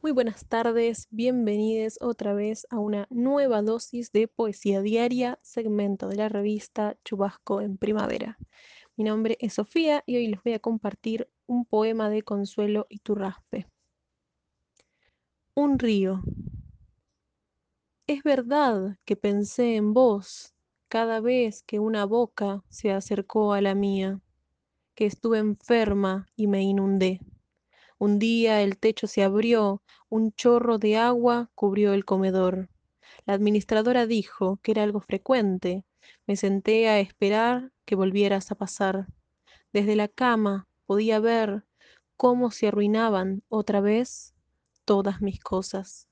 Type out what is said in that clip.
Muy buenas tardes, bienvenidos otra vez a una nueva dosis de poesía diaria, segmento de la revista Chubasco en Primavera. Mi nombre es Sofía y hoy les voy a compartir un poema de Consuelo Iturraspe. Un río. Es verdad que pensé en vos cada vez que una boca se acercó a la mía, que estuve enferma y me inundé. Un día el techo se abrió, un chorro de agua cubrió el comedor. La administradora dijo que era algo frecuente. Me senté a esperar que volvieras a pasar. Desde la cama podía ver cómo se arruinaban otra vez todas mis cosas.